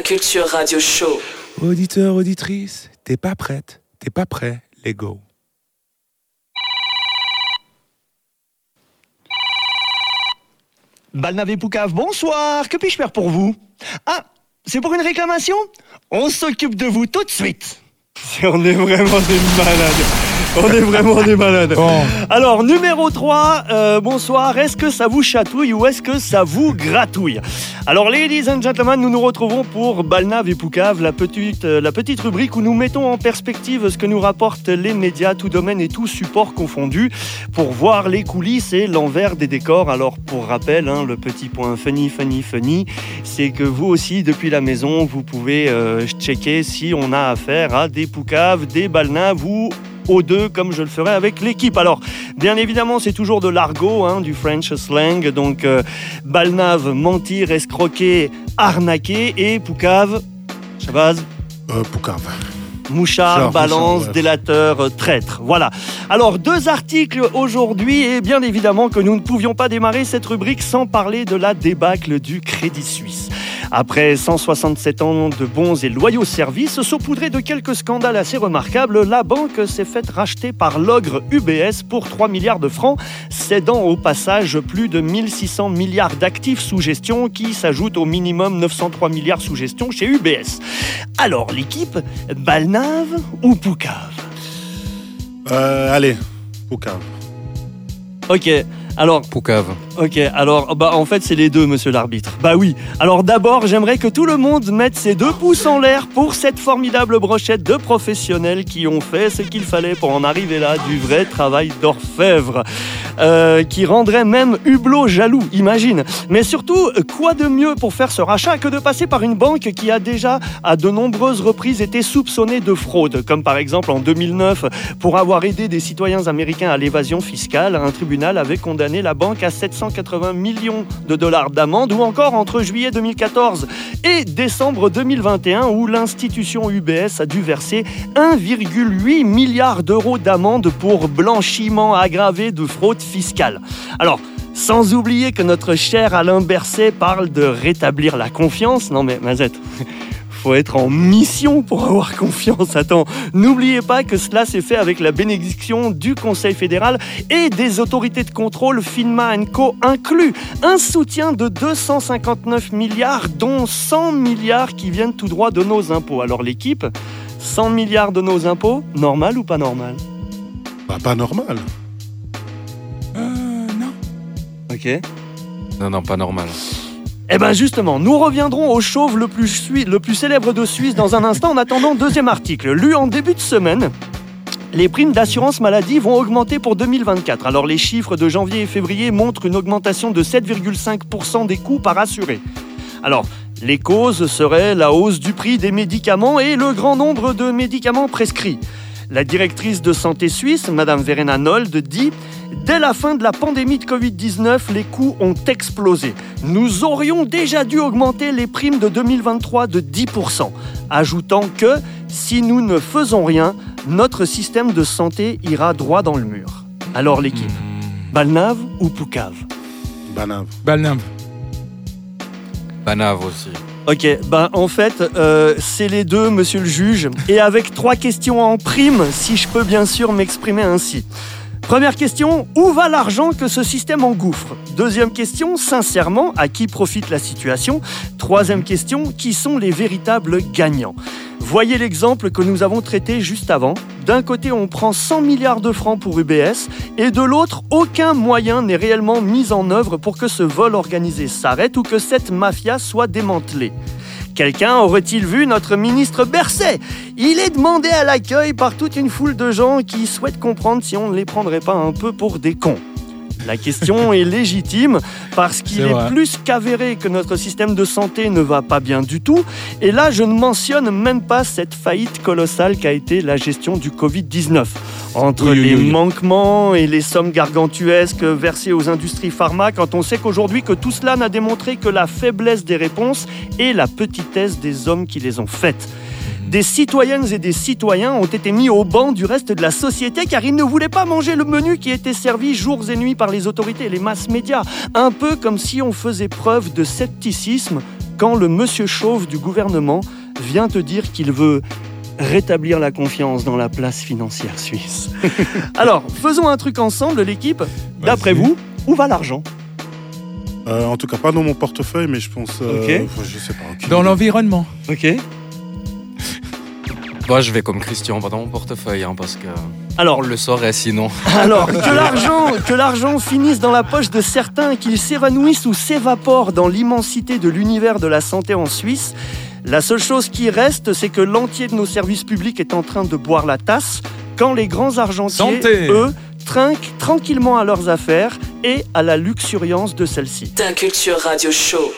Culture Radio Show. Auditeur, auditrice, t'es pas prête, t'es pas prêt, les go. Balnavé Poucave, bonsoir. Que puis-je faire pour vous? Ah, c'est pour une réclamation? On s'occupe de vous tout de suite. On est vraiment des malades. On est vraiment des malades. Alors, numéro 3, euh, bonsoir. Est-ce que ça vous chatouille ou est-ce que ça vous gratouille? Alors, ladies and gentlemen, nous nous retrouvons pour Balnav et Poucave, la petite, euh, la petite rubrique où nous mettons en perspective ce que nous rapportent les médias, tout domaine et tout support confondu, pour voir les coulisses et l'envers des décors. Alors, pour rappel, hein, le petit point funny, funny, funny, c'est que vous aussi, depuis la maison, vous pouvez euh, checker si on a affaire à des Poucaves, des Balnaves ou aux deux comme je le ferai avec l'équipe. Alors, bien évidemment, c'est toujours de l'argot, hein, du French slang. Donc, euh, balnave, mentir, escroquer, arnaquer et poucave, Chabaz Euh, Poucave. Mouchard, balance, ouais. délateur, euh, traître. Voilà. Alors, deux articles aujourd'hui, et bien évidemment que nous ne pouvions pas démarrer cette rubrique sans parler de la débâcle du Crédit Suisse. Après 167 ans de bons et loyaux services, saupoudrés de quelques scandales assez remarquables, la banque s'est faite racheter par l'ogre UBS pour 3 milliards de francs, cédant au passage plus de 1600 milliards d'actifs sous gestion qui s'ajoutent au minimum 903 milliards sous gestion chez UBS. Alors, l'équipe, Balnave ou Poucave? Euh, allez, Poucave. Ok, alors Poucave. Ok, alors bah en fait c'est les deux, monsieur l'arbitre. Bah oui. Alors d'abord, j'aimerais que tout le monde mette ses deux pouces en l'air pour cette formidable brochette de professionnels qui ont fait ce qu'il fallait pour en arriver là, du vrai travail d'orfèvre, euh, qui rendrait même Hublot jaloux, imagine. Mais surtout, quoi de mieux pour faire ce rachat que de passer par une banque qui a déjà à de nombreuses reprises été soupçonnée de fraude, comme par exemple en 2009 pour avoir aidé des citoyens américains à l'évasion fiscale. Un tribunal avait condamné la banque à 780 millions de dollars d'amende, ou encore entre juillet 2014 et décembre 2021, où l'institution UBS a dû verser 1,8 milliard d'euros d'amende pour blanchiment aggravé de fraude fiscale. Alors, sans oublier que notre cher Alain Berset parle de rétablir la confiance. Non mais Mazette, faut être en mission pour avoir confiance. Attends, n'oubliez pas que cela s'est fait avec la bénédiction du Conseil fédéral et des autorités de contrôle FINMA Co inclus. Un soutien de 259 milliards, dont 100 milliards qui viennent tout droit de nos impôts. Alors l'équipe, 100 milliards de nos impôts, normal ou pas normal? Bah, pas normal. Euh, non. Ok. Non, non, pas normal. Eh ben justement, nous reviendrons au chauve le plus, le plus célèbre de Suisse dans un instant en attendant deuxième article. Lu en début de semaine, les primes d'assurance maladie vont augmenter pour 2024. Alors les chiffres de janvier et février montrent une augmentation de 7,5% des coûts par assuré. Alors, les causes seraient la hausse du prix des médicaments et le grand nombre de médicaments prescrits. La directrice de santé suisse, Madame Verena Nold, dit Dès la fin de la pandémie de Covid-19, les coûts ont explosé. Nous aurions déjà dû augmenter les primes de 2023 de 10%, ajoutant que si nous ne faisons rien, notre système de santé ira droit dans le mur. Alors l'équipe, Balnave ou Poucave? Banave. Balnave. Banave aussi. Ok, ben en fait, euh, c'est les deux, monsieur le juge, et avec trois questions en prime, si je peux bien sûr m'exprimer ainsi. Première question, où va l'argent que ce système engouffre? Deuxième question, sincèrement, à qui profite la situation? Troisième question, qui sont les véritables gagnants? Voyez l'exemple que nous avons traité juste avant. D'un côté, on prend 100 milliards de francs pour UBS, et de l'autre, aucun moyen n'est réellement mis en œuvre pour que ce vol organisé s'arrête ou que cette mafia soit démantelée. Quelqu'un aurait-il vu notre ministre Berset? Il est demandé à l'accueil par toute une foule de gens qui souhaitent comprendre si on ne les prendrait pas un peu pour des cons. La question est légitime parce qu'il est, plus qu'avéré que notre système de santé ne va pas bien du tout. Et là, je ne mentionne même pas cette faillite colossale qu'a été la gestion du Covid-19. Entre Oui, oui, les oui. manquements et les sommes gargantuesques versées aux industries pharma, quand on sait qu'aujourd'hui que tout cela n'a démontré que la faiblesse des réponses et la petitesse des hommes qui les ont faites. Des citoyennes et des citoyens ont été mis au banc du reste de la société car ils ne voulaient pas manger le menu qui était servi jours et nuits par les autorités et les masses médias. Un peu comme si on faisait preuve de scepticisme quand le monsieur chauve du gouvernement vient te dire qu'il veut rétablir la confiance dans la place financière suisse. Alors, faisons un truc ensemble, l'équipe. D'après vous, où va l'argent? Euh, en tout cas, pas dans mon portefeuille, mais je pense. euh, je sais pas. Dans l'environnement. Ok. Moi, je vais comme Christian, pas dans mon portefeuille, hein, parce que Alors, on le saurait sinon. Alors, que l'argent, que l'argent finisse dans la poche de certains, qu'il s'évanouisse ou s'évapore dans l'immensité de l'univers de la santé en Suisse, la seule chose qui reste, c'est que l'entier de nos services publics est en train de boire la tasse, quand les grands argentiers, Santé. eux, trinquent tranquillement à leurs affaires et à la luxuriance de celles-ci. D'un culture radio show.